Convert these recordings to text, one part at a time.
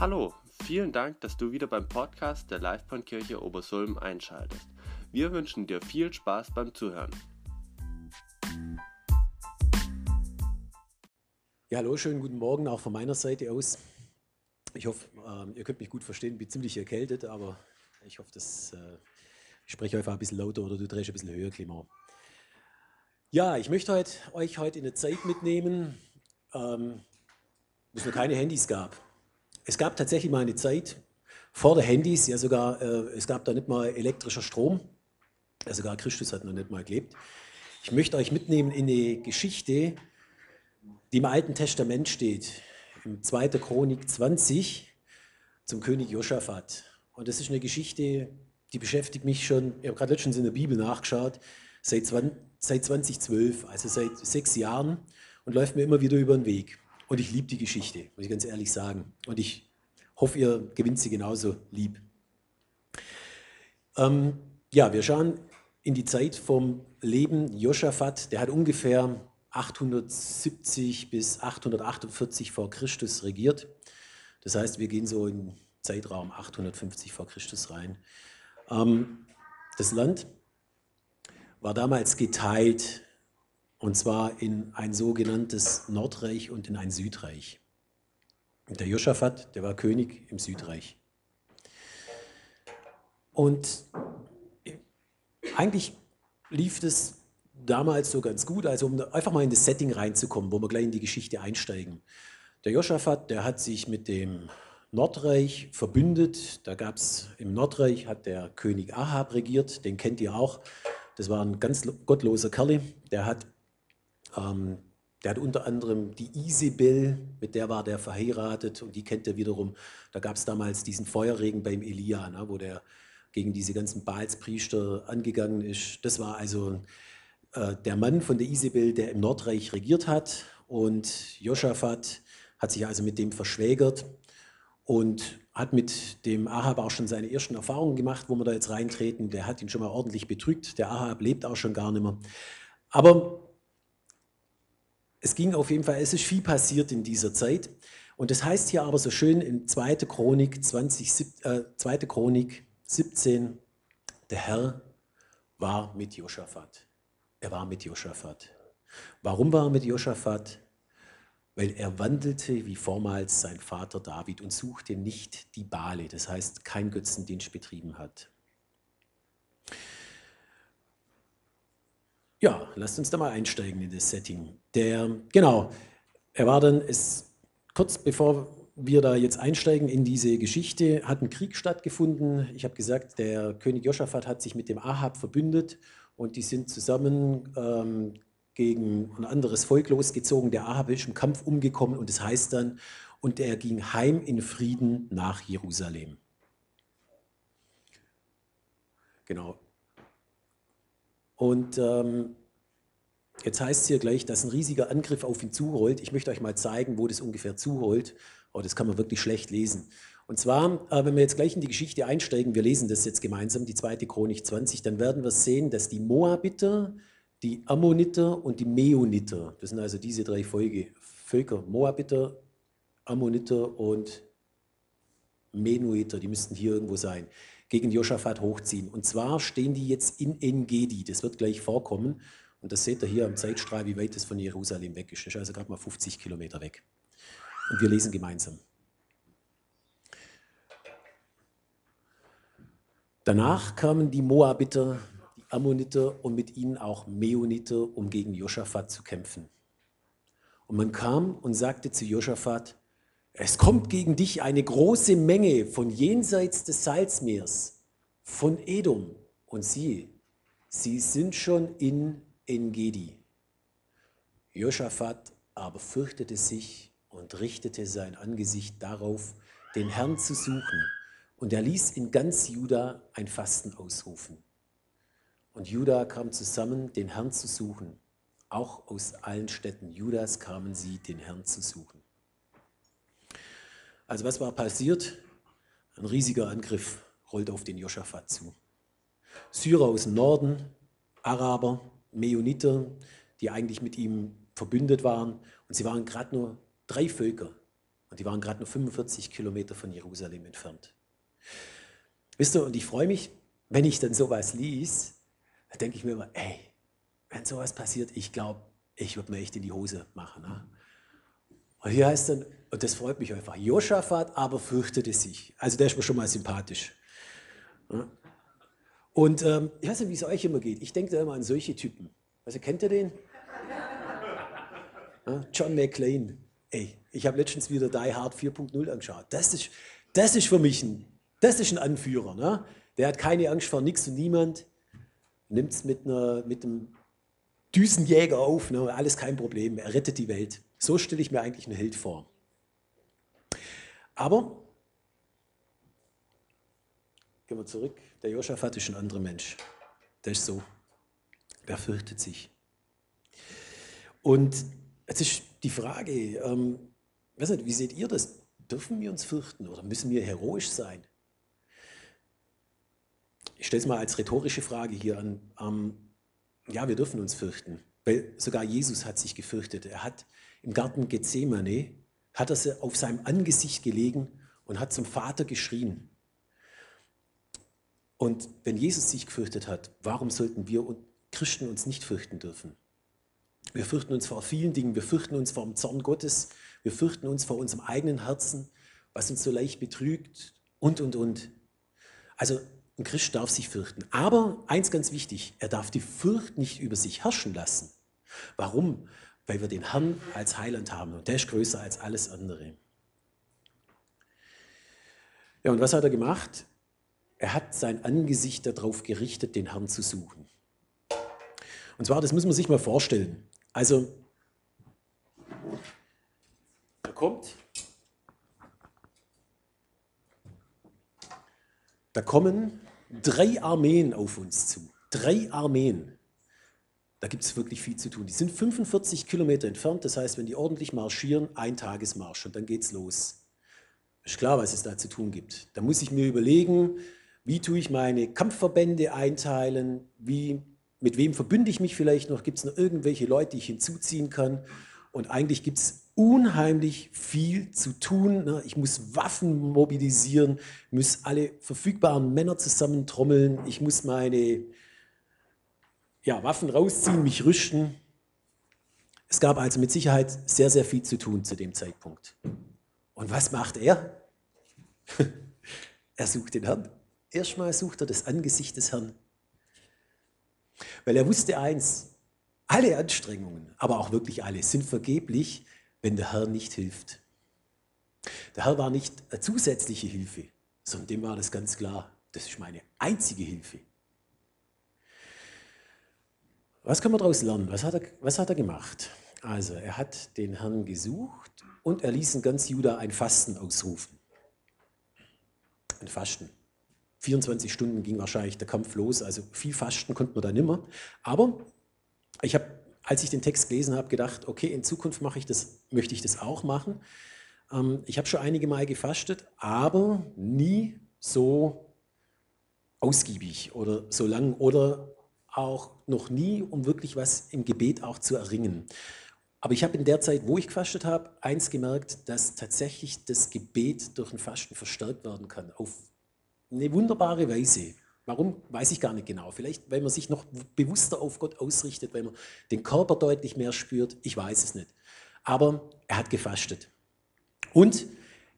Hallo, vielen Dank, dass du wieder beim Podcast der Livebahnkirche Obersulm einschaltest. Wir wünschen dir viel Spaß beim Zuhören. Ja, hallo, schönen guten Morgen auch von meiner Seite aus. Ich hoffe, ähm, ihr könnt mich gut verstehen. Bin ziemlich erkältet, aber ich hoffe, dass, äh, ich spreche einfach ein bisschen lauter oder du drehst ein bisschen höher, Klima. Ja, ich möchte heute, euch heute in eine Zeit mitnehmen, ähm, wo es noch keine Handys gab. Es gab tatsächlich mal eine Zeit vor der Handys, ja sogar, äh, es gab da nicht mal elektrischer Strom. Ja, sogar Christus hat noch nicht mal gelebt. Ich möchte euch mitnehmen in eine Geschichte, die im Alten Testament steht, im 2. Chronik 20 zum König Josaphat. Und das ist eine Geschichte, die beschäftigt mich schon, ich habe gerade letztens in der Bibel nachgeschaut, seit, 20, seit 2012, also seit sechs Jahren und läuft mir immer wieder über den Weg. Und ich liebe die Geschichte, muss ich ganz ehrlich sagen. Und ich hoffe, ihr gewinnt sie genauso lieb. Ähm, ja, wir schauen in die Zeit vom Leben Josaphat. Der hat ungefähr 870 bis 848 vor Christus regiert. Das heißt, wir gehen so in Zeitraum 850 vor Christus rein. Ähm, das Land war damals geteilt und zwar in ein sogenanntes Nordreich und in ein Südreich. Und der Josaphat, der war König im Südreich. Und eigentlich lief das damals so ganz gut, also um einfach mal in das Setting reinzukommen, wo wir gleich in die Geschichte einsteigen. Der Josaphat, der hat sich mit dem Nordreich verbündet. Da gab es im Nordreich hat der König Ahab regiert, den kennt ihr auch. Das war ein ganz gottloser Kerl. Der hat ähm, der hat unter anderem die Isabel, mit der war der verheiratet und die kennt er wiederum. Da gab es damals diesen Feuerregen beim Elia, ne, wo der gegen diese ganzen Baalspriester angegangen ist. Das war also äh, der Mann von der Isabel, der im Nordreich regiert hat. Und Josaphat hat sich also mit dem verschwägert und hat mit dem Ahab auch schon seine ersten Erfahrungen gemacht, wo wir da jetzt reintreten. Der hat ihn schon mal ordentlich betrügt. Der Ahab lebt auch schon gar nicht mehr. Aber es ging auf jeden Fall, es ist viel passiert in dieser Zeit. Und das heißt hier aber so schön in 2. Chronik, 20, äh, 2. Chronik 17, der Herr war mit Josaphat. Er war mit Josaphat. Warum war er mit Josaphat? Weil er wandelte wie vormals sein Vater David und suchte nicht die Bale, das heißt kein Götzendienst betrieben hat. Ja, lasst uns da mal einsteigen in das Setting. Der, genau, er war dann, es, kurz bevor wir da jetzt einsteigen in diese Geschichte, hat ein Krieg stattgefunden. Ich habe gesagt, der König Josaphat hat sich mit dem Ahab verbündet und die sind zusammen ähm, gegen ein anderes Volk losgezogen. Der Ahab ist im Kampf umgekommen und es das heißt dann, und er ging heim in Frieden nach Jerusalem. Genau, und ähm, jetzt heißt es hier gleich, dass ein riesiger Angriff auf ihn zurollt. Ich möchte euch mal zeigen, wo das ungefähr zurollt. Oh, das kann man wirklich schlecht lesen. Und zwar, äh, wenn wir jetzt gleich in die Geschichte einsteigen, wir lesen das jetzt gemeinsam, die zweite Chronik 20, dann werden wir sehen, dass die Moabiter, die Ammoniter und die Meoniter, das sind also diese drei Folge, Völker, Moabiter, Ammoniter und Menuiter, die müssten hier irgendwo sein gegen Josaphat hochziehen. Und zwar stehen die jetzt in Engedi, das wird gleich vorkommen. Und das seht ihr hier am Zeitstrahl, wie weit es von Jerusalem weg ist. Das ist also gerade mal 50 Kilometer weg. Und wir lesen gemeinsam. Danach kamen die Moabiter, die Ammoniter und mit ihnen auch Meoniter, um gegen Josaphat zu kämpfen. Und man kam und sagte zu Josaphat, es kommt gegen dich eine große Menge von jenseits des Salzmeers, von Edom. Und siehe, sie sind schon in Engedi. Josaphat aber fürchtete sich und richtete sein Angesicht darauf, den Herrn zu suchen. Und er ließ in ganz Juda ein Fasten ausrufen. Und Juda kam zusammen, den Herrn zu suchen. Auch aus allen Städten Judas kamen sie, den Herrn zu suchen. Also was war passiert? Ein riesiger Angriff rollt auf den Josaphat zu. Syrer aus dem Norden, Araber, Meoniter, die eigentlich mit ihm verbündet waren. Und sie waren gerade nur drei Völker. Und die waren gerade nur 45 Kilometer von Jerusalem entfernt. Wisst ihr, und ich freue mich, wenn ich dann sowas lies, da denke ich mir immer, ey, wenn sowas passiert, ich glaube, ich würde mir echt in die Hose machen. Ne? Und hier heißt dann, und das freut mich einfach, Joschafat aber fürchtete sich. Also der ist mir schon mal sympathisch. Und ähm, ich weiß nicht, wie es euch immer geht. Ich denke da immer an solche Typen. Also kennt ihr den? John McClane. Ey, ich habe letztens wieder Die Hard 4.0 angeschaut. Das ist, das ist für mich ein, das ist ein Anführer. Ne? Der hat keine Angst vor nichts und niemand. Nimmt es mit, mit einem Düsenjäger auf. Ne? Alles kein Problem. Er rettet die Welt. So stelle ich mir eigentlich einen Held vor. Aber, gehen wir zurück, der Joschafat ist ein anderer Mensch. Der ist so. Der fürchtet sich. Und jetzt ist die Frage, ähm, wie seht ihr das? Dürfen wir uns fürchten oder müssen wir heroisch sein? Ich stelle es mal als rhetorische Frage hier an. Ähm, ja, wir dürfen uns fürchten, weil sogar Jesus hat sich gefürchtet. Er hat im Garten Gethsemane, hat er auf seinem Angesicht gelegen und hat zum Vater geschrien. Und wenn Jesus sich gefürchtet hat, warum sollten wir Christen uns nicht fürchten dürfen? Wir fürchten uns vor vielen Dingen. Wir fürchten uns vor dem Zorn Gottes. Wir fürchten uns vor unserem eigenen Herzen, was uns so leicht betrügt und, und, und. Also ein Christ darf sich fürchten. Aber eins ganz wichtig, er darf die Furcht nicht über sich herrschen lassen. Warum? Weil wir den Herrn als Heiland haben und der ist größer als alles andere. Ja, und was hat er gemacht? Er hat sein Angesicht darauf gerichtet, den Herrn zu suchen. Und zwar, das muss man sich mal vorstellen. Also, da kommt, da kommen drei Armeen auf uns zu. Drei Armeen. Da gibt es wirklich viel zu tun. Die sind 45 Kilometer entfernt, das heißt, wenn die ordentlich marschieren, ein Tagesmarsch und dann geht's los. Ist klar, was es da zu tun gibt. Da muss ich mir überlegen, wie tue ich meine Kampfverbände einteilen, wie, mit wem verbünde ich mich vielleicht noch, gibt es noch irgendwelche Leute, die ich hinzuziehen kann. Und eigentlich gibt es unheimlich viel zu tun. Ne? Ich muss Waffen mobilisieren, muss alle verfügbaren Männer zusammentrommeln, ich muss meine ja, Waffen rausziehen, mich rüsten. Es gab also mit Sicherheit sehr, sehr viel zu tun zu dem Zeitpunkt. Und was macht er? er sucht den Herrn. Erstmal sucht er das Angesicht des Herrn. Weil er wusste eins, alle Anstrengungen, aber auch wirklich alle, sind vergeblich, wenn der Herr nicht hilft. Der Herr war nicht eine zusätzliche Hilfe, sondern dem war das ganz klar, das ist meine einzige Hilfe. Was kann man daraus lernen? Was hat, er, was hat er gemacht? Also, er hat den Herrn gesucht und er ließ in ganz Juda ein Fasten ausrufen. Ein Fasten. 24 Stunden ging wahrscheinlich der Kampf los, also viel Fasten konnte man da nimmer. Aber ich habe als ich den Text gelesen habe, gedacht, okay, in Zukunft mache ich das, möchte ich das auch machen. Ähm, ich habe schon einige Mal gefastet, aber nie so ausgiebig oder so lang oder auch noch nie, um wirklich was im Gebet auch zu erringen. Aber ich habe in der Zeit, wo ich gefastet habe, eins gemerkt, dass tatsächlich das Gebet durch ein Fasten verstärkt werden kann, auf eine wunderbare Weise. Warum, weiß ich gar nicht genau. Vielleicht, weil man sich noch bewusster auf Gott ausrichtet, weil man den Körper deutlich mehr spürt. Ich weiß es nicht. Aber er hat gefastet. Und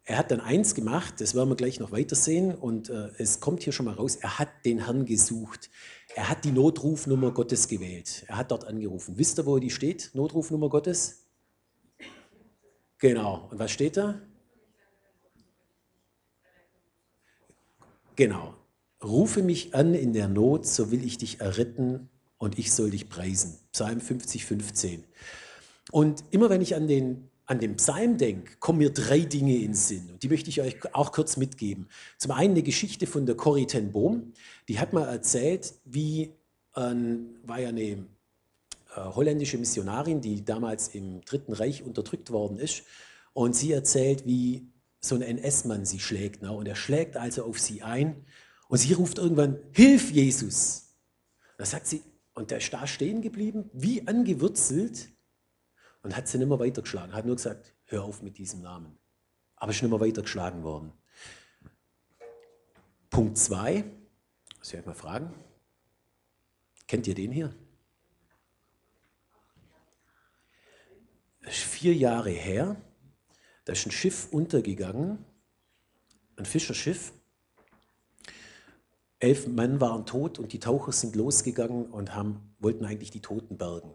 er hat dann eins gemacht, das werden wir gleich noch weiter sehen. Und äh, es kommt hier schon mal raus, er hat den Herrn gesucht. Er hat die Notrufnummer Gottes gewählt. Er hat dort angerufen. Wisst ihr, wo die steht? Notrufnummer Gottes? Genau. Und was steht da? Genau. Rufe mich an in der Not, so will ich dich erretten und ich soll dich preisen. Psalm 50, 15. Und immer wenn ich an den, an den Psalm denke, kommen mir drei Dinge in Sinn. Und die möchte ich euch auch kurz mitgeben. Zum einen eine Geschichte von der Corrie ten Boom. Die hat mal erzählt, wie ähm, war ja eine äh, holländische Missionarin, die damals im Dritten Reich unterdrückt worden ist. Und sie erzählt, wie so ein NS-Mann sie schlägt. Ne? Und er schlägt also auf sie ein und sie ruft irgendwann, Hilf Jesus. Da sagt sie, und der ist da stehen geblieben, wie angewurzelt, und hat sie nicht mehr weitergeschlagen, hat nur gesagt, hör auf mit diesem Namen. aber ist nicht mehr weiter geschlagen worden. Punkt 2, muss ich euch mal fragen, kennt ihr den hier? Das ist vier Jahre her, da ist ein Schiff untergegangen, ein Fischerschiff. Elf Mann waren tot und die Taucher sind losgegangen und haben, wollten eigentlich die Toten bergen.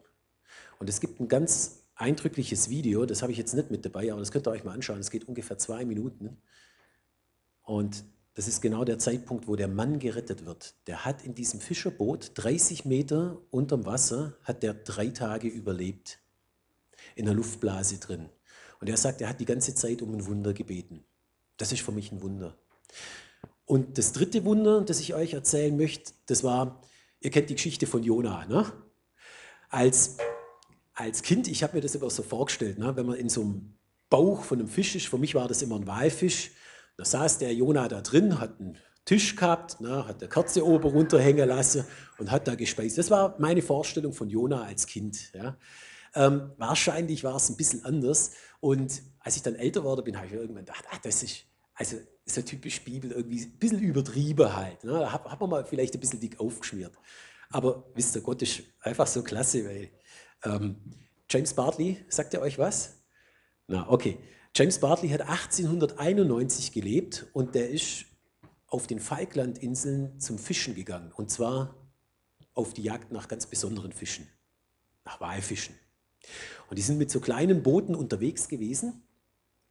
Und es gibt ein ganz eindrückliches Video, das habe ich jetzt nicht mit dabei, aber das könnt ihr euch mal anschauen. Es geht ungefähr zwei Minuten. Und das ist genau der Zeitpunkt, wo der Mann gerettet wird. Der hat in diesem Fischerboot 30 Meter unterm Wasser, hat der drei Tage überlebt. In der Luftblase drin. Und er sagt, er hat die ganze Zeit um ein Wunder gebeten. Das ist für mich ein Wunder. Und das dritte Wunder, das ich euch erzählen möchte, das war, ihr kennt die Geschichte von Jona. Ne? Als, als Kind, ich habe mir das immer so vorgestellt, ne? wenn man in so einem Bauch von einem Fisch ist, für mich war das immer ein Walfisch, da saß der Jona da drin, hat einen Tisch gehabt, ne, hat der Kerze oben runterhängen lassen und hat da gespeist. Das war meine Vorstellung von Jona als Kind. Ja. Ähm, wahrscheinlich war es ein bisschen anders. Und als ich dann älter wurde, bin, habe ich irgendwann gedacht, ah, das ist, also ist ja typisch Bibel, irgendwie ein bisschen übertrieben halt. Ne? Da hat, hat man mal vielleicht ein bisschen dick aufgeschmiert. Aber wisst ihr, Gott ist einfach so klasse, weil ähm, James Bartley, sagt er euch was? Na, okay. James Bartley hat 1891 gelebt und der ist auf den Falklandinseln zum Fischen gegangen. Und zwar auf die Jagd nach ganz besonderen Fischen, nach Walfischen. Und die sind mit so kleinen Booten unterwegs gewesen,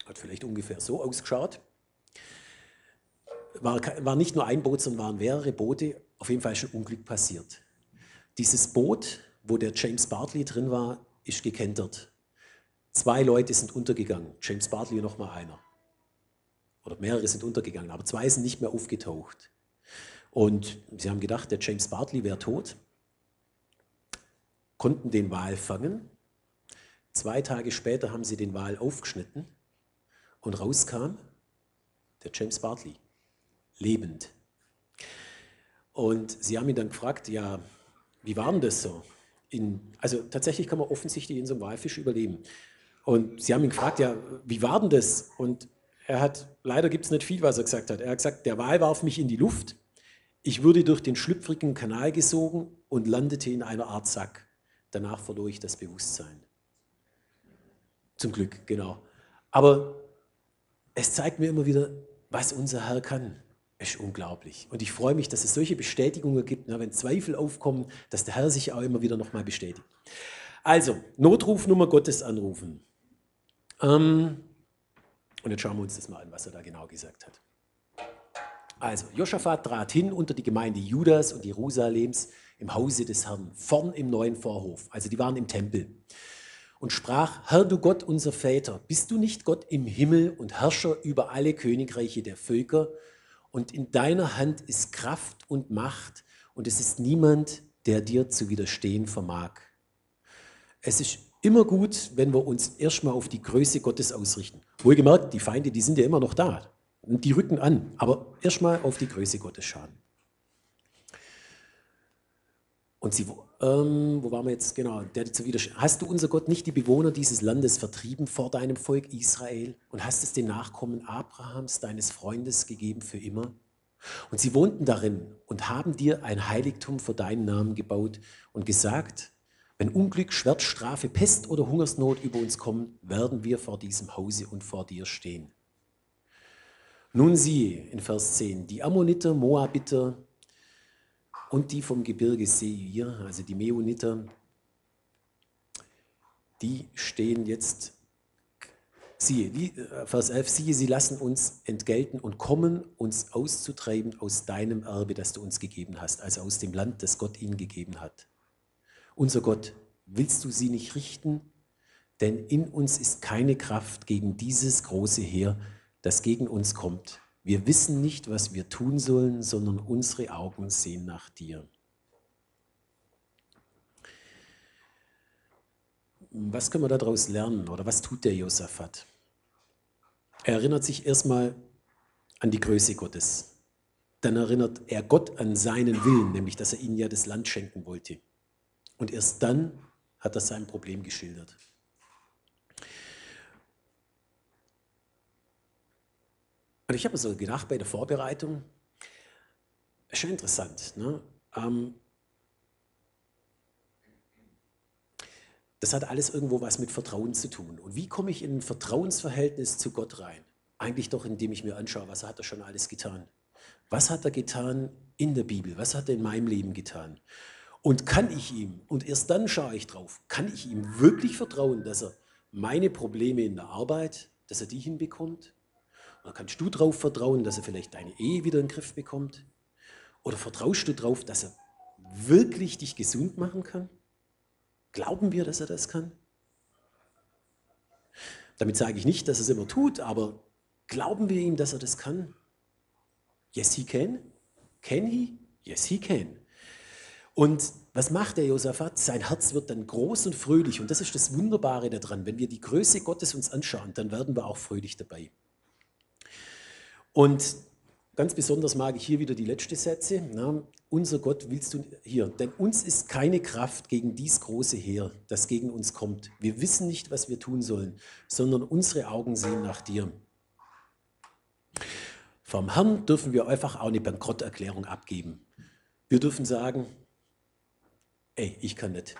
hat vielleicht ungefähr so ausgeschaut. War, war nicht nur ein Boot, sondern waren mehrere Boote. Auf jeden Fall ist ein Unglück passiert. Dieses Boot, wo der James Bartley drin war, ist gekentert. Zwei Leute sind untergegangen, James Bartley noch mal einer. Oder mehrere sind untergegangen, aber zwei sind nicht mehr aufgetaucht. Und sie haben gedacht, der James Bartley wäre tot, konnten den Wal fangen. Zwei Tage später haben sie den Wal aufgeschnitten und rauskam der James Bartley, lebend. Und sie haben ihn dann gefragt, ja, wie war denn das so? In, also tatsächlich kann man offensichtlich in so einem Walfisch überleben. Und sie haben ihn gefragt, ja, wie war denn das? Und er hat, leider gibt es nicht viel, was er gesagt hat. Er hat gesagt, der Wal warf mich in die Luft, ich wurde durch den schlüpfrigen Kanal gesogen und landete in einer Art Sack. Danach verlor ich das Bewusstsein. Zum Glück, genau. Aber es zeigt mir immer wieder, was unser Herr kann. Ist unglaublich. Und ich freue mich, dass es solche Bestätigungen gibt, wenn Zweifel aufkommen, dass der Herr sich auch immer wieder nochmal bestätigt. Also, Notrufnummer Gottes anrufen. Ähm, und jetzt schauen wir uns das mal an, was er da genau gesagt hat. Also, Josaphat trat hin unter die Gemeinde Judas und Jerusalems im Hause des Herrn, vorn im neuen Vorhof. Also, die waren im Tempel. Und sprach: Herr, du Gott, unser Väter, bist du nicht Gott im Himmel und Herrscher über alle Königreiche der Völker? Und in deiner Hand ist Kraft und Macht, und es ist niemand, der dir zu widerstehen vermag. Es ist immer gut, wenn wir uns erstmal auf die Größe Gottes ausrichten. Wohlgemerkt, die Feinde, die sind ja immer noch da. Und die rücken an. Aber erstmal auf die Größe Gottes schauen. Und sie, ähm, wo waren wir jetzt? Genau, der wieder. Hast du, unser Gott, nicht die Bewohner dieses Landes vertrieben vor deinem Volk Israel und hast es den Nachkommen Abrahams, deines Freundes, gegeben für immer? Und sie wohnten darin und haben dir ein Heiligtum vor deinen Namen gebaut und gesagt, wenn Unglück, Schwert, Strafe, Pest oder Hungersnot über uns kommen, werden wir vor diesem Hause und vor dir stehen. Nun siehe in Vers 10, die Ammoniter, Moabiter und die vom Gebirge Seir, also die Meoniter, die stehen jetzt, siehe, die, äh, Vers 11, siehe, sie lassen uns entgelten und kommen, uns auszutreiben aus deinem Erbe, das du uns gegeben hast, also aus dem Land, das Gott ihnen gegeben hat. Unser Gott, willst du sie nicht richten? Denn in uns ist keine Kraft gegen dieses große Heer, das gegen uns kommt. Wir wissen nicht, was wir tun sollen, sondern unsere Augen sehen nach dir. Was können wir daraus lernen oder was tut der Josaphat? Er erinnert sich erstmal an die Größe Gottes. Dann erinnert er Gott an seinen Willen, nämlich dass er ihnen ja das Land schenken wollte. Und erst dann hat er sein Problem geschildert. Und ich habe so gedacht bei der Vorbereitung, schon interessant. Ne? Ähm, das hat alles irgendwo was mit Vertrauen zu tun. Und wie komme ich in ein Vertrauensverhältnis zu Gott rein? Eigentlich doch, indem ich mir anschaue, was hat er schon alles getan. Was hat er getan in der Bibel? Was hat er in meinem Leben getan? Und kann ich ihm, und erst dann schaue ich drauf, kann ich ihm wirklich vertrauen, dass er meine Probleme in der Arbeit, dass er die hinbekommt? Oder kannst du darauf vertrauen, dass er vielleicht deine Ehe wieder in den Griff bekommt? Oder vertraust du darauf, dass er wirklich dich gesund machen kann? Glauben wir, dass er das kann? Damit sage ich nicht, dass er es immer tut, aber glauben wir ihm, dass er das kann? Yes, he can. Can he? Yes, he can. Und was macht der Josaphat? Sein Herz wird dann groß und fröhlich. Und das ist das Wunderbare daran. Wenn wir die Größe Gottes uns anschauen, dann werden wir auch fröhlich dabei. Und ganz besonders mag ich hier wieder die letzte Sätze. Na, unser Gott willst du hier, denn uns ist keine Kraft gegen dies große Heer, das gegen uns kommt. Wir wissen nicht, was wir tun sollen, sondern unsere Augen sehen nach dir. Vom Herrn dürfen wir einfach auch eine Bankrotterklärung abgeben. Wir dürfen sagen, ey, ich kann nicht.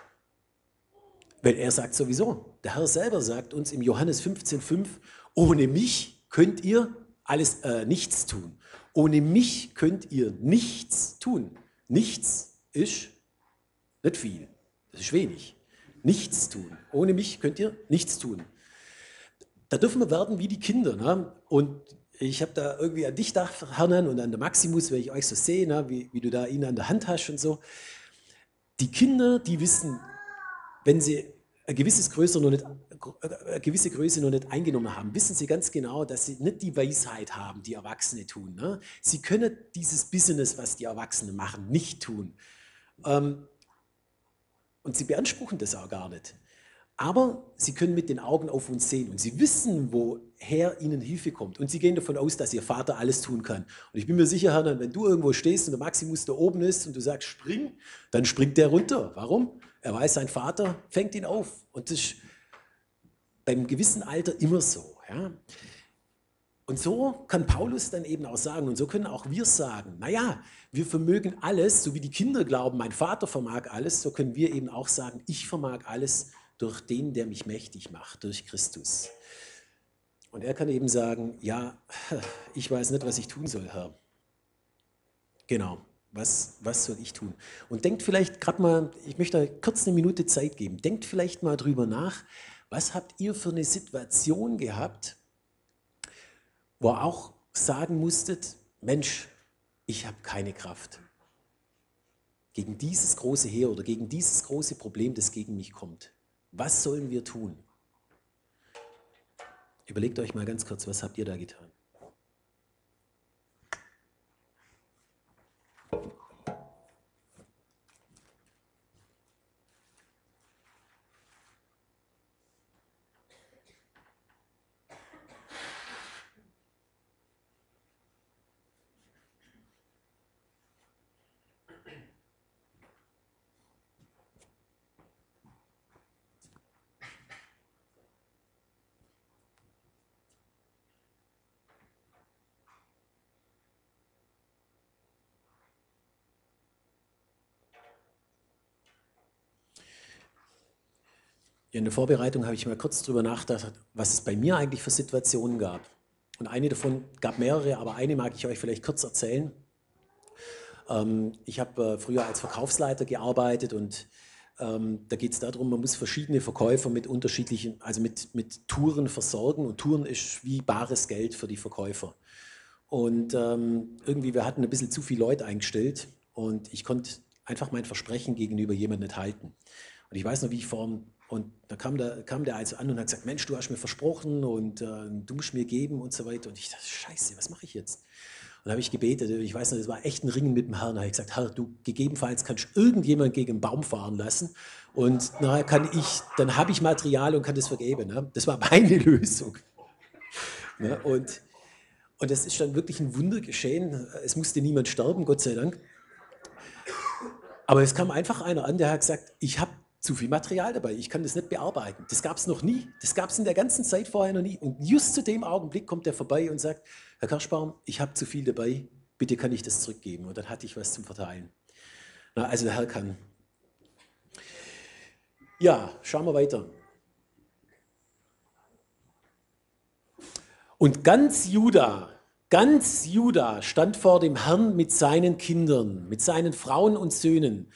Weil er sagt sowieso, der Herr selber sagt uns im Johannes 15,5, ohne mich könnt ihr alles äh, nichts tun. Ohne mich könnt ihr nichts tun. Nichts ist nicht viel, das ist wenig. Nichts tun. Ohne mich könnt ihr nichts tun. Da dürfen wir werden wie die Kinder. Ne? Und ich habe da irgendwie an dich gedacht, Hernan, und an der Maximus, wenn ich euch so sehe, ne? wie, wie du da ihn an der Hand hast und so. Die Kinder, die wissen, wenn sie eine, gewisses Größe noch nicht, eine gewisse Größe noch nicht eingenommen haben, wissen sie ganz genau, dass sie nicht die Weisheit haben, die Erwachsene tun. Ne? Sie können dieses Business, was die Erwachsenen machen, nicht tun. Ähm, und sie beanspruchen das auch gar nicht. Aber sie können mit den Augen auf uns sehen und sie wissen, woher ihnen Hilfe kommt. Und sie gehen davon aus, dass ihr Vater alles tun kann. Und ich bin mir sicher, Herr, wenn du irgendwo stehst und der Maximus da oben ist und du sagst, spring, dann springt der runter. Warum? Er weiß, sein Vater fängt ihn auf. Und das ist beim gewissen Alter immer so. Ja? Und so kann Paulus dann eben auch sagen, und so können auch wir sagen, naja, wir vermögen alles, so wie die Kinder glauben, mein Vater vermag alles, so können wir eben auch sagen, ich vermag alles durch den, der mich mächtig macht, durch Christus. Und er kann eben sagen, ja, ich weiß nicht, was ich tun soll, Herr. Genau, was, was soll ich tun? Und denkt vielleicht gerade mal, ich möchte kurz eine Minute Zeit geben, denkt vielleicht mal drüber nach, was habt ihr für eine Situation gehabt, wo ihr auch sagen musstet, Mensch, ich habe keine Kraft gegen dieses große Heer oder gegen dieses große Problem, das gegen mich kommt. Was sollen wir tun? Überlegt euch mal ganz kurz, was habt ihr da getan? In der Vorbereitung habe ich mal kurz darüber nachgedacht, was es bei mir eigentlich für Situationen gab. Und eine davon gab mehrere, aber eine mag ich euch vielleicht kurz erzählen. Ähm, ich habe äh, früher als Verkaufsleiter gearbeitet und ähm, da geht es darum, man muss verschiedene Verkäufer mit unterschiedlichen, also mit, mit Touren versorgen und Touren ist wie bares Geld für die Verkäufer. Und ähm, irgendwie, wir hatten ein bisschen zu viele Leute eingestellt und ich konnte einfach mein Versprechen gegenüber jemandem nicht halten. Und ich weiß noch, wie ich vor und da kam der, kam der also an und hat gesagt, Mensch, du hast mir versprochen und äh, du musst mir geben und so weiter. Und ich dachte, scheiße, was mache ich jetzt? Und habe ich gebetet, ich weiß noch, das war echt ein Ringen mit dem Herrn. Da habe ich gesagt, Herr, du gegebenenfalls kannst irgendjemand gegen einen Baum fahren lassen und nachher kann ich, dann habe ich Material und kann das vergeben. Ne? Das war meine Lösung. Ne? Und, und das ist dann wirklich ein Wunder geschehen. Es musste niemand sterben, Gott sei Dank. Aber es kam einfach einer an, der hat gesagt, ich habe zu viel Material dabei. Ich kann das nicht bearbeiten. Das gab es noch nie. Das gab es in der ganzen Zeit vorher noch nie. Und just zu dem Augenblick kommt er vorbei und sagt, Herr Karschbaum, ich habe zu viel dabei. Bitte kann ich das zurückgeben. Und dann hatte ich was zum Verteilen. Na, also der Herr kann. Ja, schauen wir weiter. Und ganz Juda, ganz Juda stand vor dem Herrn mit seinen Kindern, mit seinen Frauen und Söhnen.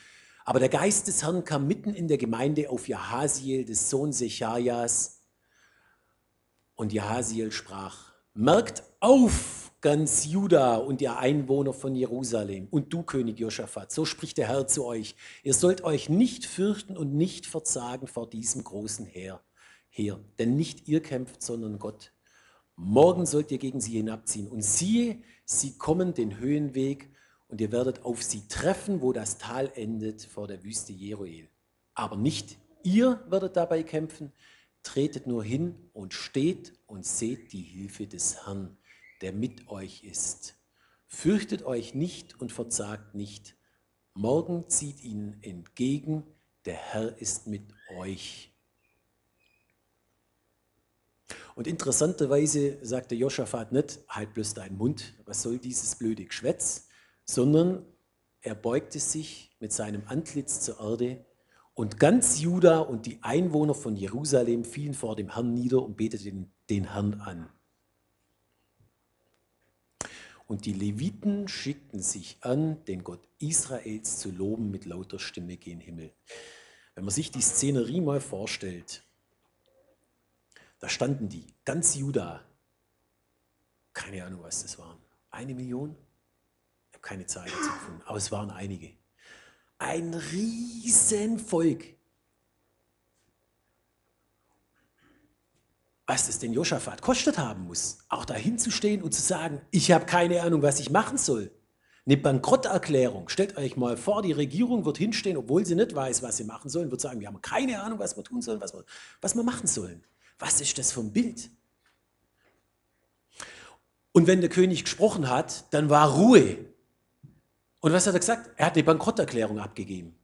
Aber der Geist des Herrn kam mitten in der Gemeinde auf Jahasiel, des Sohn Sechajas. Und Jahasiel sprach, merkt auf, ganz Juda und ihr Einwohner von Jerusalem und du, König Josaphat, so spricht der Herr zu euch. Ihr sollt euch nicht fürchten und nicht verzagen vor diesem großen Heer. Heer. Denn nicht ihr kämpft, sondern Gott. Morgen sollt ihr gegen sie hinabziehen. Und siehe, sie kommen den Höhenweg und ihr werdet auf sie treffen, wo das Tal endet vor der Wüste Jeruel. Aber nicht ihr werdet dabei kämpfen, tretet nur hin und steht und seht die Hilfe des Herrn, der mit euch ist. Fürchtet euch nicht und verzagt nicht. Morgen zieht ihnen entgegen, der Herr ist mit euch. Und interessanterweise sagte Joschafat nicht, halt bloß deinen Mund, was soll dieses blöde Geschwätz, sondern er beugte sich mit seinem Antlitz zur Erde und ganz Juda und die Einwohner von Jerusalem fielen vor dem Herrn nieder und beteten den Herrn an. Und die Leviten schickten sich an, den Gott Israels zu loben mit lauter Stimme gen Himmel. Wenn man sich die Szenerie mal vorstellt, da standen die, ganz Juda. Keine Ahnung, was das waren. Eine Million? Habe keine Zahl dazu gefunden, aber es waren einige. Ein Riesenvolk. Was es den Joschafat kostet haben muss, auch dahin zu stehen und zu sagen, ich habe keine Ahnung, was ich machen soll. Eine Bankrotterklärung. Stellt euch mal vor, die Regierung wird hinstehen, obwohl sie nicht weiß, was sie machen sollen, wird sagen, wir haben keine Ahnung, was wir tun sollen, was wir, was wir machen sollen. Was ist das für ein Bild? Und wenn der König gesprochen hat, dann war Ruhe. Und was hat er gesagt? Er hat eine Bankrotterklärung abgegeben.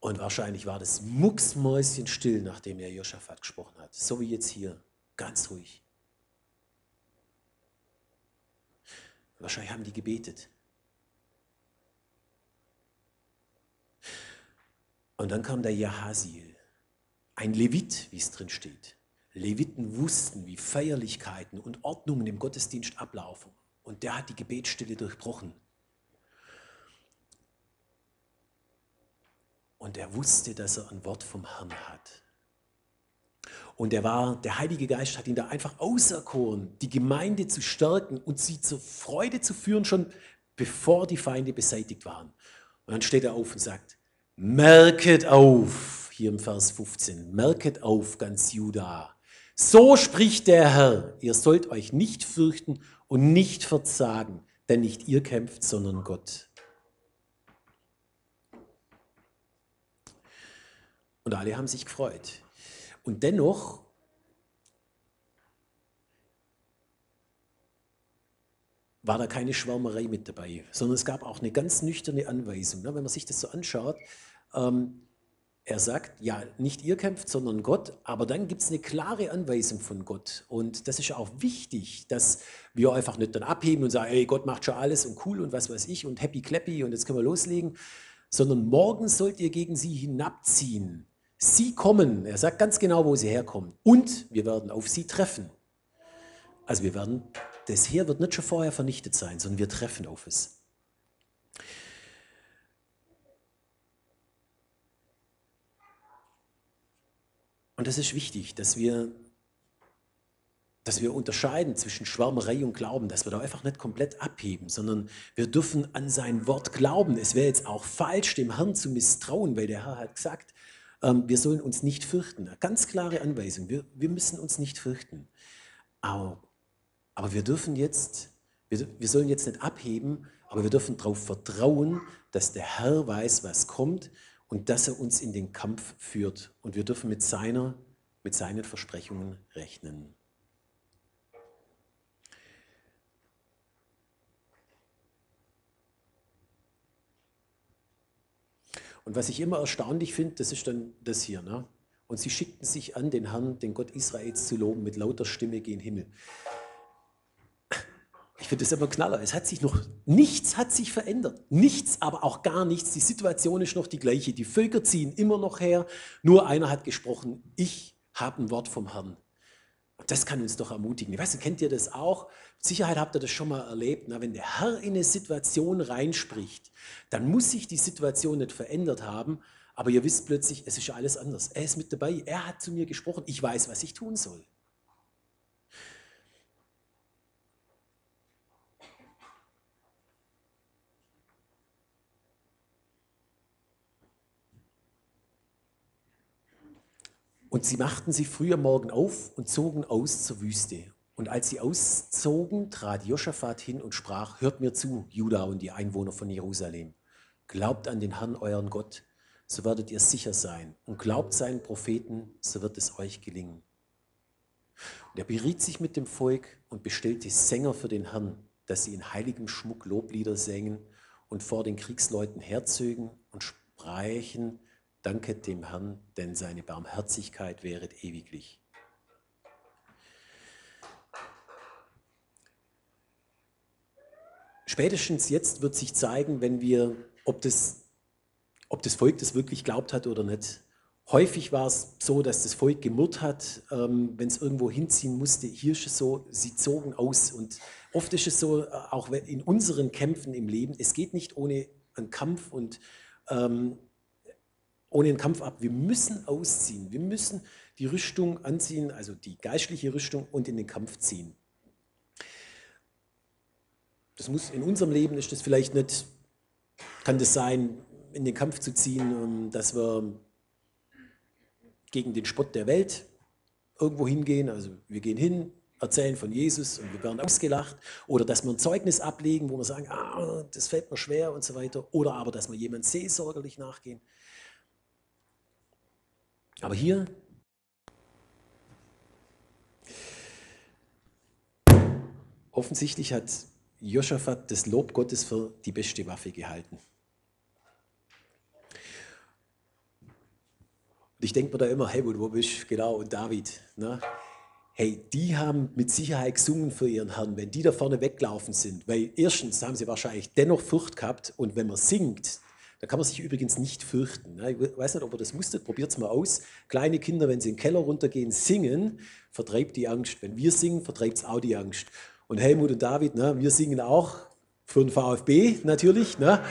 Und wahrscheinlich war das mucksmäuschen still, nachdem er Josaphat gesprochen hat. So wie jetzt hier. Ganz ruhig. Wahrscheinlich haben die gebetet. Und dann kam der Jahasiel, ein Levit, wie es drin steht. Leviten wussten, wie Feierlichkeiten und Ordnungen im Gottesdienst ablaufen. Und der hat die Gebetsstille durchbrochen. Und er wusste, dass er ein Wort vom Herrn hat. Und er war, der Heilige Geist hat ihn da einfach auserkoren, die Gemeinde zu stärken und sie zur Freude zu führen, schon bevor die Feinde beseitigt waren. Und dann steht er auf und sagt, Merket auf, hier im Vers 15, merket auf, ganz Juda. So spricht der Herr, ihr sollt euch nicht fürchten und nicht verzagen, denn nicht ihr kämpft, sondern Gott. Und alle haben sich gefreut. Und dennoch war da keine Schwärmerei mit dabei, sondern es gab auch eine ganz nüchterne Anweisung. Ne? Wenn man sich das so anschaut, ähm, er sagt, ja, nicht ihr kämpft, sondern Gott, aber dann gibt es eine klare Anweisung von Gott. Und das ist auch wichtig, dass wir einfach nicht dann abheben und sagen, ey, Gott macht schon alles und cool und was weiß ich und happy clappy und jetzt können wir loslegen, sondern morgen sollt ihr gegen sie hinabziehen. Sie kommen, er sagt ganz genau, wo sie herkommen, und wir werden auf sie treffen. Also wir werden das Heer wird nicht schon vorher vernichtet sein, sondern wir treffen auf es. Und das ist wichtig, dass wir, dass wir unterscheiden zwischen Schwärmerei und Glauben, dass wir da einfach nicht komplett abheben, sondern wir dürfen an sein Wort glauben. Es wäre jetzt auch falsch, dem Herrn zu misstrauen, weil der Herr hat gesagt, ähm, wir sollen uns nicht fürchten. Eine ganz klare Anweisung, wir, wir müssen uns nicht fürchten. Aber aber wir dürfen jetzt, wir, wir sollen jetzt nicht abheben, aber wir dürfen darauf vertrauen, dass der Herr weiß, was kommt und dass er uns in den Kampf führt. Und wir dürfen mit, seiner, mit seinen Versprechungen rechnen. Und was ich immer erstaunlich finde, das ist dann das hier. Ne? Und sie schickten sich an, den Herrn, den Gott Israels zu loben, mit lauter Stimme gen Himmel. Ich finde das immer knaller. Es hat sich noch, nichts hat sich verändert. Nichts, aber auch gar nichts. Die Situation ist noch die gleiche. Die Völker ziehen immer noch her. Nur einer hat gesprochen, ich habe ein Wort vom Herrn. Das kann uns doch ermutigen. Ich weiß kennt ihr das auch? Mit Sicherheit habt ihr das schon mal erlebt. Na, wenn der Herr in eine Situation reinspricht, dann muss sich die Situation nicht verändert haben, aber ihr wisst plötzlich, es ist alles anders. Er ist mit dabei. Er hat zu mir gesprochen. Ich weiß, was ich tun soll. Und sie machten sich früh am Morgen auf und zogen aus zur Wüste. Und als sie auszogen, trat Josaphat hin und sprach, hört mir zu, Juda und die Einwohner von Jerusalem. Glaubt an den Herrn, euren Gott, so werdet ihr sicher sein. Und glaubt seinen Propheten, so wird es euch gelingen. Und er beriet sich mit dem Volk und bestellte Sänger für den Herrn, dass sie in heiligem Schmuck Loblieder sängen und vor den Kriegsleuten herzögen und sprachen, Danket dem Herrn, denn seine Barmherzigkeit wäret ewiglich. Spätestens jetzt wird sich zeigen, wenn wir, ob das, ob das Volk das wirklich glaubt hat oder nicht. Häufig war es so, dass das Volk gemurrt hat, ähm, wenn es irgendwo hinziehen musste. Hier ist es so, sie zogen aus. Und oft ist es so, äh, auch in unseren Kämpfen im Leben, es geht nicht ohne einen Kampf und ähm, ohne den Kampf ab. Wir müssen ausziehen. Wir müssen die Rüstung anziehen, also die geistliche Rüstung und in den Kampf ziehen. Das muss in unserem Leben ist das vielleicht nicht, kann das sein, in den Kampf zu ziehen, dass wir gegen den Spott der Welt irgendwo hingehen. Also wir gehen hin, erzählen von Jesus und wir werden ausgelacht. Oder dass wir ein Zeugnis ablegen, wo wir sagen, ah, das fällt mir schwer und so weiter. Oder aber, dass wir jemand seelsorgerlich nachgehen. Aber hier offensichtlich hat Josaphat das Lob Gottes für die beste Waffe gehalten. Und ich denke mir da immer, hey, wo bist du? Genau, und David. Ne? Hey, die haben mit Sicherheit gesungen für ihren Herrn, wenn die da vorne weglaufen sind. Weil erstens haben sie wahrscheinlich dennoch Furcht gehabt und wenn man singt, da kann man sich übrigens nicht fürchten. Ne? Ich weiß nicht, ob ihr das musstet, probiert es mal aus. Kleine Kinder, wenn sie in den Keller runtergehen, singen, vertreibt die Angst. Wenn wir singen, vertreibt es auch die Angst. Und Helmut und David, ne, wir singen auch für den VfB natürlich. Ne?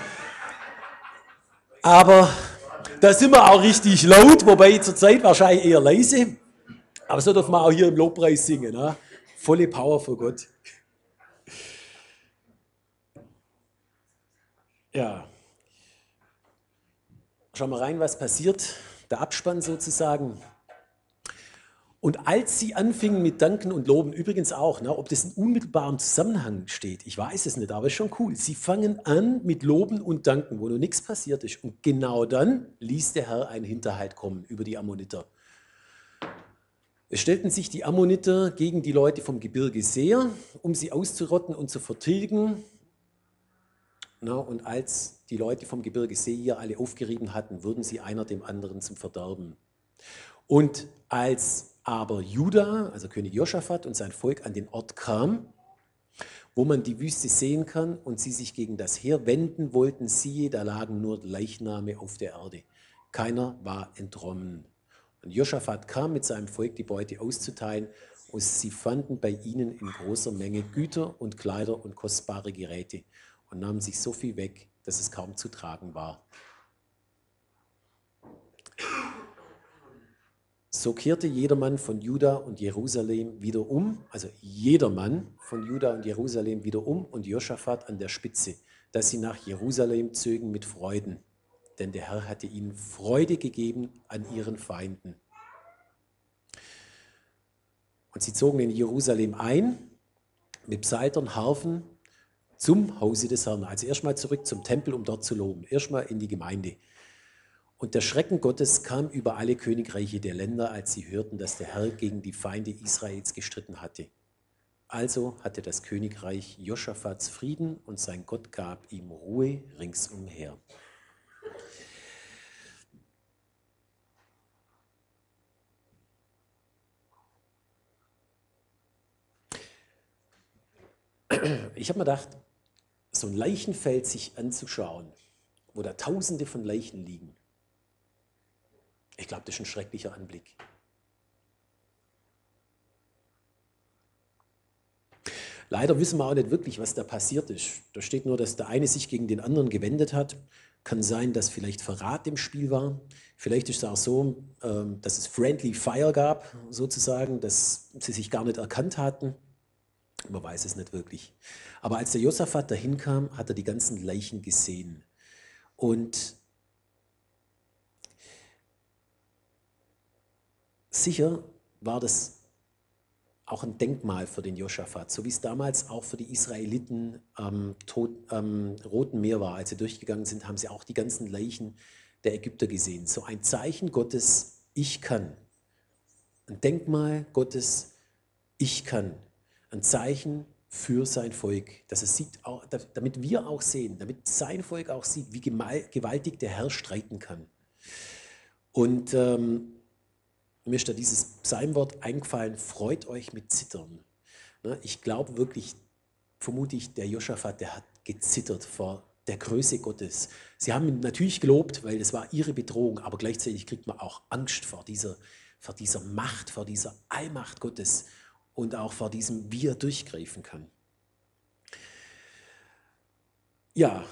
Aber da sind wir auch richtig laut, wobei zurzeit wahrscheinlich eher leise. Aber so dürfen wir auch hier im Lobpreis singen. Ne? Volle Power für Gott. Ja. Schauen wir rein, was passiert. Der Abspann sozusagen. Und als sie anfingen mit Danken und Loben, übrigens auch, ne, ob das in unmittelbarem Zusammenhang steht, ich weiß es nicht, aber ist schon cool. Sie fangen an mit Loben und Danken, wo noch nichts passiert ist. Und genau dann ließ der Herr einen Hinterhalt kommen über die Ammoniter. Es stellten sich die Ammoniter gegen die Leute vom Gebirge Seer, um sie auszurotten und zu vertilgen. Na, und als die Leute vom Gebirge Seir alle aufgerieben hatten, wurden sie einer dem anderen zum Verderben. Und als aber Juda, also König Josaphat und sein Volk an den Ort kam, wo man die Wüste sehen kann und sie sich gegen das Heer wenden wollten, siehe, da lagen nur Leichname auf der Erde. Keiner war entronnen. Und Josaphat kam mit seinem Volk die Beute auszuteilen und sie fanden bei ihnen in großer Menge Güter und Kleider und kostbare Geräte und nahmen sich so viel weg, dass es kaum zu tragen war. So kehrte jedermann von Juda und Jerusalem wieder um, also jedermann von Juda und Jerusalem wieder um und Josaphat an der Spitze, dass sie nach Jerusalem zögen mit Freuden, denn der Herr hatte ihnen Freude gegeben an ihren Feinden. Und sie zogen in Jerusalem ein mit Psaltern, Harfen zum Hause des Herrn. Also erstmal zurück zum Tempel, um dort zu loben. Erstmal in die Gemeinde. Und der Schrecken Gottes kam über alle Königreiche der Länder, als sie hörten, dass der Herr gegen die Feinde Israels gestritten hatte. Also hatte das Königreich Joschafats Frieden und sein Gott gab ihm Ruhe ringsumher. ich habe mir gedacht, so ein Leichenfeld sich anzuschauen, wo da tausende von Leichen liegen, ich glaube, das ist ein schrecklicher Anblick. Leider wissen wir auch nicht wirklich, was da passiert ist. Da steht nur, dass der eine sich gegen den anderen gewendet hat. Kann sein, dass vielleicht Verrat im Spiel war. Vielleicht ist es auch so, ähm, dass es Friendly Fire gab, sozusagen, dass sie sich gar nicht erkannt hatten. Man weiß es nicht wirklich. Aber als der Josaphat dahin kam, hat er die ganzen Leichen gesehen. Und sicher war das auch ein Denkmal für den Josaphat, so wie es damals auch für die Israeliten am ähm, Roten Meer war. Als sie durchgegangen sind, haben sie auch die ganzen Leichen der Ägypter gesehen. So ein Zeichen Gottes, ich kann. Ein Denkmal Gottes, ich kann. Ein Zeichen für sein Volk, dass es sieht, damit wir auch sehen, damit sein Volk auch sieht, wie gewaltig der Herr streiten kann. Und ähm, mir ist da dieses Psalmwort eingefallen, freut euch mit Zittern. Ne, ich glaube wirklich, vermute ich, der Josaphat, der hat gezittert vor der Größe Gottes. Sie haben ihn natürlich gelobt, weil das war ihre Bedrohung, aber gleichzeitig kriegt man auch Angst vor dieser, vor dieser Macht, vor dieser Allmacht Gottes und auch vor diesem, wie er durchgreifen kann. Ja,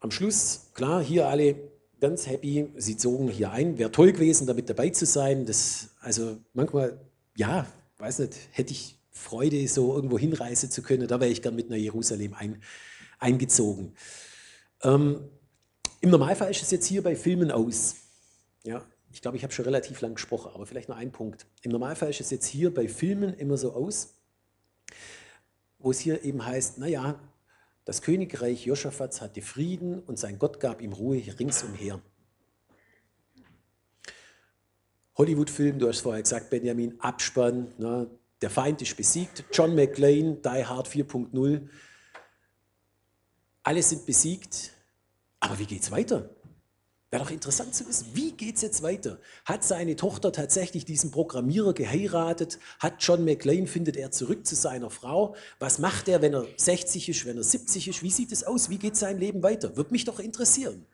am Schluss, klar, hier alle ganz happy. Sie zogen hier ein. Wäre toll gewesen, damit dabei zu sein. Das, also manchmal, ja, weiß nicht, hätte ich Freude, so irgendwo hinreisen zu können. Da wäre ich gern mit nach Jerusalem ein, eingezogen. Ähm, Im Normalfall ist es jetzt hier bei Filmen aus. Ja, ich glaube, ich habe schon relativ lang gesprochen, aber vielleicht noch ein Punkt. Im Normalfall ist es jetzt hier bei Filmen immer so aus, wo es hier eben heißt, naja, das Königreich Josaphats hatte Frieden und sein Gott gab ihm Ruhe ringsumher. Hollywood-Film, du hast vorher gesagt, Benjamin, Abspann, ne, der Feind ist besiegt, John McClane, Die Hard 4.0, alle sind besiegt, aber wie geht es weiter? Wäre doch interessant zu wissen, wie geht es jetzt weiter? Hat seine Tochter tatsächlich diesen Programmierer geheiratet? Hat John McLean, findet er zurück zu seiner Frau? Was macht er, wenn er 60 ist, wenn er 70 ist? Wie sieht es aus? Wie geht sein Leben weiter? Würde mich doch interessieren.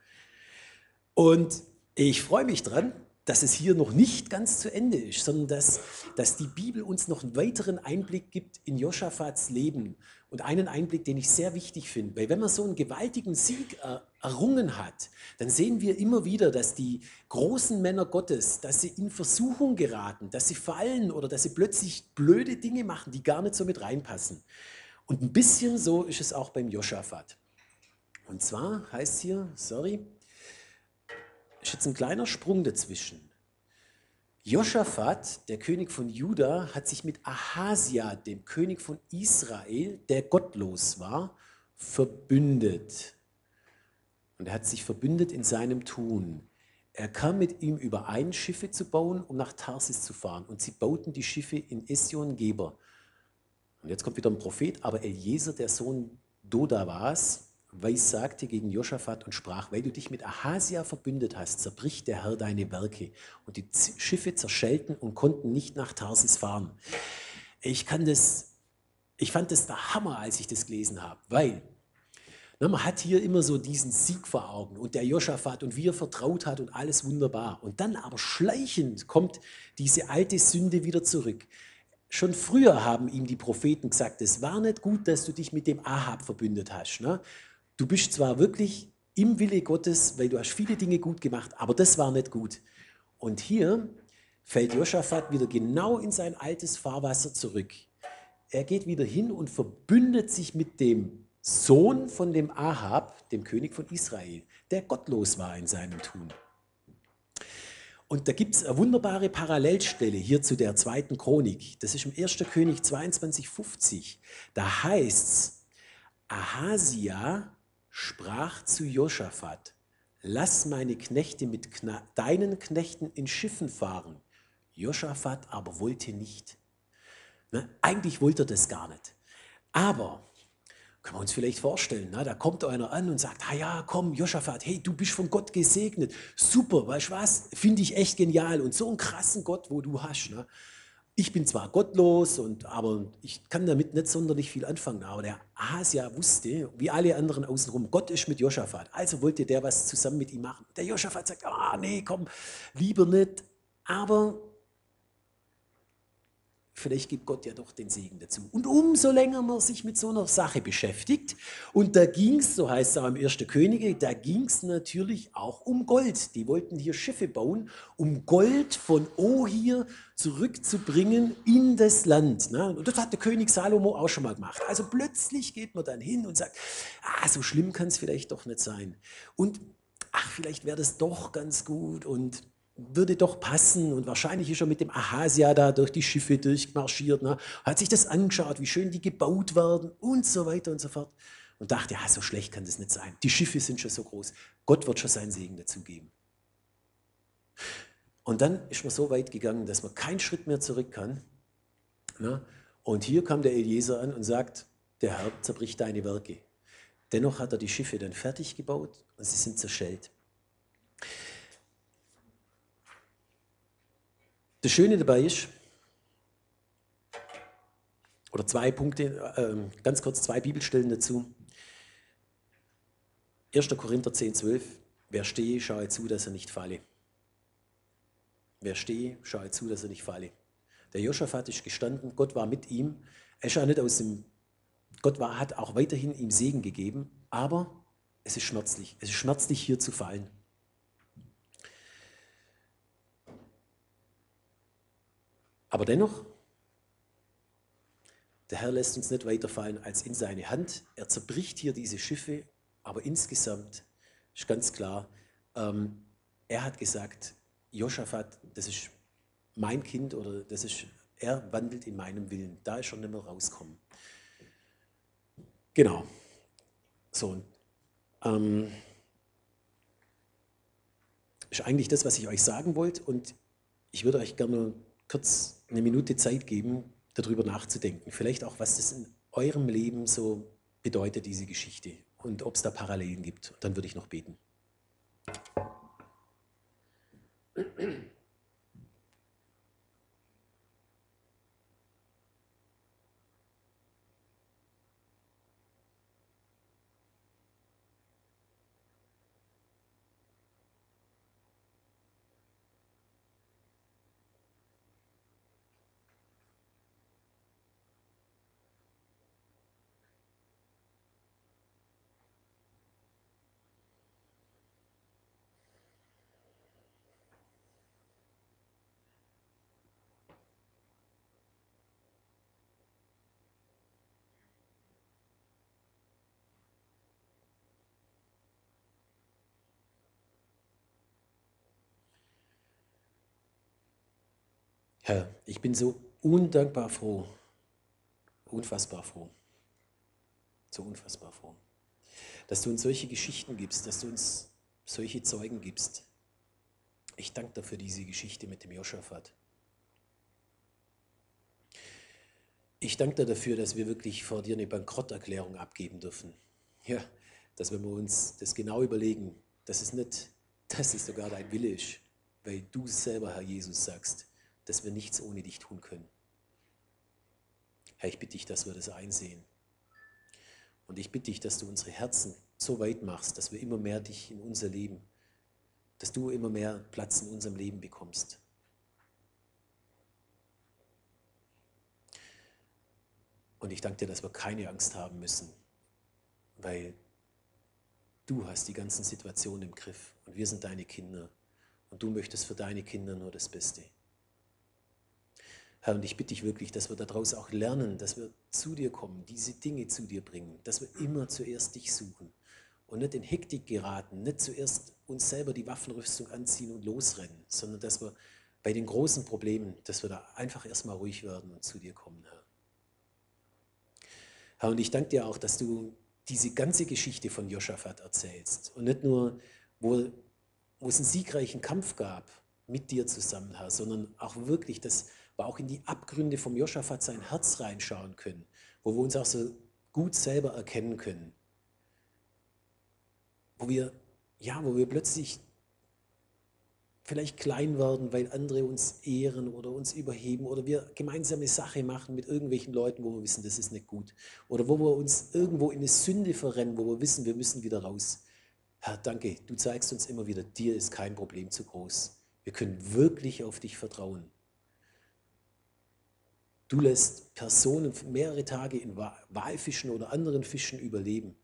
Und ich freue mich dran, dass es hier noch nicht ganz zu Ende ist, sondern dass, dass die Bibel uns noch einen weiteren Einblick gibt in Josaphats Leben. Und einen Einblick, den ich sehr wichtig finde, weil wenn man so einen gewaltigen Sieg errungen hat, dann sehen wir immer wieder, dass die großen Männer Gottes, dass sie in Versuchung geraten, dass sie fallen oder dass sie plötzlich blöde Dinge machen, die gar nicht so mit reinpassen. Und ein bisschen so ist es auch beim Josaphat. Und zwar heißt hier, sorry, ist jetzt ein kleiner Sprung dazwischen. Josaphat, der König von Juda, hat sich mit Ahasia, dem König von Israel, der gottlos war, verbündet. Und er hat sich verbündet in seinem Tun. Er kam mit ihm überein, Schiffe zu bauen, um nach Tarsis zu fahren. Und sie bauten die Schiffe in Ession Geber. Und jetzt kommt wieder ein Prophet, aber Eliezer, der Sohn Dodavas, weissagte gegen Josaphat und sprach, weil du dich mit Ahasia verbündet hast, zerbricht der Herr deine Werke. Und die Schiffe zerschellten und konnten nicht nach Tarsis fahren. Ich kann das, ich fand das der Hammer, als ich das gelesen habe, weil na, man hat hier immer so diesen Sieg vor Augen und der Josaphat und wie er vertraut hat und alles wunderbar. Und dann aber schleichend kommt diese alte Sünde wieder zurück. Schon früher haben ihm die Propheten gesagt, es war nicht gut, dass du dich mit dem Ahab verbündet hast. Ne? Du bist zwar wirklich im Wille Gottes, weil du hast viele Dinge gut gemacht, aber das war nicht gut. Und hier fällt Josaphat wieder genau in sein altes Fahrwasser zurück. Er geht wieder hin und verbündet sich mit dem Sohn von dem Ahab, dem König von Israel, der gottlos war in seinem Tun. Und da gibt es eine wunderbare Parallelstelle hier zu der zweiten Chronik. Das ist im 1. König 22,50. Da heißt es, Ahasia sprach zu Josaphat, lass meine Knechte mit Kna deinen Knechten in Schiffen fahren. Josaphat aber wollte nicht. Ne? Eigentlich wollte er das gar nicht. Aber können wir uns vielleicht vorstellen, ne? da kommt einer an und sagt, ah ja, komm, Josaphat, hey, du bist von Gott gesegnet. Super, weißt du was? Finde ich echt genial. Und so einen krassen Gott, wo du hast. Ne? ich bin zwar gottlos, und, aber ich kann damit nicht sonderlich viel anfangen. Aber der Ahasia wusste, wie alle anderen außenrum, Gott ist mit Josaphat. Also wollte der was zusammen mit ihm machen. Der Josaphat sagt, ah nee, komm, lieber nicht. Aber vielleicht gibt Gott ja doch den Segen dazu. Und umso länger man sich mit so einer Sache beschäftigt, und da ging es, so heißt es auch im 1. Könige, da ging es natürlich auch um Gold. Die wollten hier Schiffe bauen, um Gold von Ohir zurückzubringen in das Land. Ne? Und das hat der König Salomo auch schon mal gemacht. Also plötzlich geht man dann hin und sagt, ah, so schlimm kann es vielleicht doch nicht sein. Und ach, vielleicht wäre das doch ganz gut und würde doch passen. Und wahrscheinlich ist er mit dem Ahasia da durch die Schiffe durchmarschiert, ne? hat sich das angeschaut, wie schön die gebaut werden und so weiter und so fort. Und dachte, ja, so schlecht kann das nicht sein. Die Schiffe sind schon so groß. Gott wird schon seinen Segen dazu geben. Und dann ist man so weit gegangen, dass man keinen Schritt mehr zurück kann. Ne? Und hier kam der Eliezer an und sagt, der Herr zerbricht deine Werke. Dennoch hat er die Schiffe dann fertig gebaut und sie sind zerschellt. Das Schöne dabei ist, oder zwei Punkte, äh, ganz kurz zwei Bibelstellen dazu. 1. Korinther 10, 12. Wer stehe, schaue zu, dass er nicht falle. Wer stehe, schaue zu, dass er nicht falle. Der Josaphat ist gestanden, Gott war mit ihm. Er ist nicht aus dem, Gott war, hat auch weiterhin ihm Segen gegeben, aber es ist schmerzlich. Es ist schmerzlich, hier zu fallen. Aber dennoch, der Herr lässt uns nicht weiterfallen als in seine Hand. Er zerbricht hier diese Schiffe, aber insgesamt ist ganz klar, ähm, er hat gesagt, Josaphat, das ist mein Kind oder das ist, er wandelt in meinem Willen. Da ist schon nicht mehr rauskommen. Genau. So. Ähm, ist eigentlich das, was ich euch sagen wollte und ich würde euch gerne kurz eine Minute Zeit geben, darüber nachzudenken. Vielleicht auch, was das in eurem Leben so bedeutet, diese Geschichte und ob es da Parallelen gibt. Dann würde ich noch beten. Herr, ich bin so undankbar froh, unfassbar froh, so unfassbar froh, dass du uns solche Geschichten gibst, dass du uns solche Zeugen gibst. Ich danke dir für diese Geschichte mit dem Joschafat. Ich danke dir dafür, dass wir wirklich vor dir eine Bankrotterklärung abgeben dürfen. Ja, dass wenn wir uns das genau überlegen, dass es nicht, dass es sogar dein Wille ist, weil du selber, Herr Jesus, sagst, dass wir nichts ohne dich tun können. Herr, ich bitte dich, dass wir das einsehen. Und ich bitte dich, dass du unsere Herzen so weit machst, dass wir immer mehr dich in unser Leben, dass du immer mehr Platz in unserem Leben bekommst. Und ich danke dir, dass wir keine Angst haben müssen, weil du hast die ganzen Situationen im Griff und wir sind deine Kinder und du möchtest für deine Kinder nur das Beste. Herr, und ich bitte dich wirklich, dass wir daraus auch lernen, dass wir zu dir kommen, diese Dinge zu dir bringen, dass wir immer zuerst dich suchen und nicht in Hektik geraten, nicht zuerst uns selber die Waffenrüstung anziehen und losrennen, sondern dass wir bei den großen Problemen, dass wir da einfach erstmal ruhig werden und zu dir kommen, Herr. Herr, und ich danke dir auch, dass du diese ganze Geschichte von Joschafat erzählst und nicht nur, wo, wo es einen siegreichen Kampf gab mit dir zusammen, Herr, sondern auch wirklich, dass aber auch in die Abgründe vom Joschafat sein Herz reinschauen können, wo wir uns auch so gut selber erkennen können. Wo wir, ja, wo wir plötzlich vielleicht klein werden, weil andere uns ehren oder uns überheben oder wir gemeinsame Sache machen mit irgendwelchen Leuten, wo wir wissen, das ist nicht gut. Oder wo wir uns irgendwo in eine Sünde verrennen, wo wir wissen, wir müssen wieder raus. Herr, danke, du zeigst uns immer wieder, dir ist kein Problem zu groß. Wir können wirklich auf dich vertrauen. Du lässt Personen mehrere Tage in Walfischen oder anderen Fischen überleben.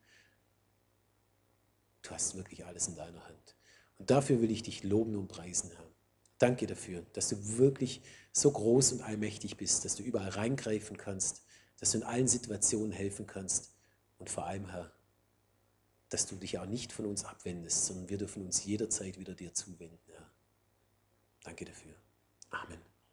Du hast wirklich alles in deiner Hand. Und dafür will ich dich loben und preisen, Herr. Danke dafür, dass du wirklich so groß und allmächtig bist, dass du überall reingreifen kannst, dass du in allen Situationen helfen kannst und vor allem, Herr, dass du dich auch nicht von uns abwendest, sondern wir dürfen uns jederzeit wieder dir zuwenden, Herr. Danke dafür. Amen.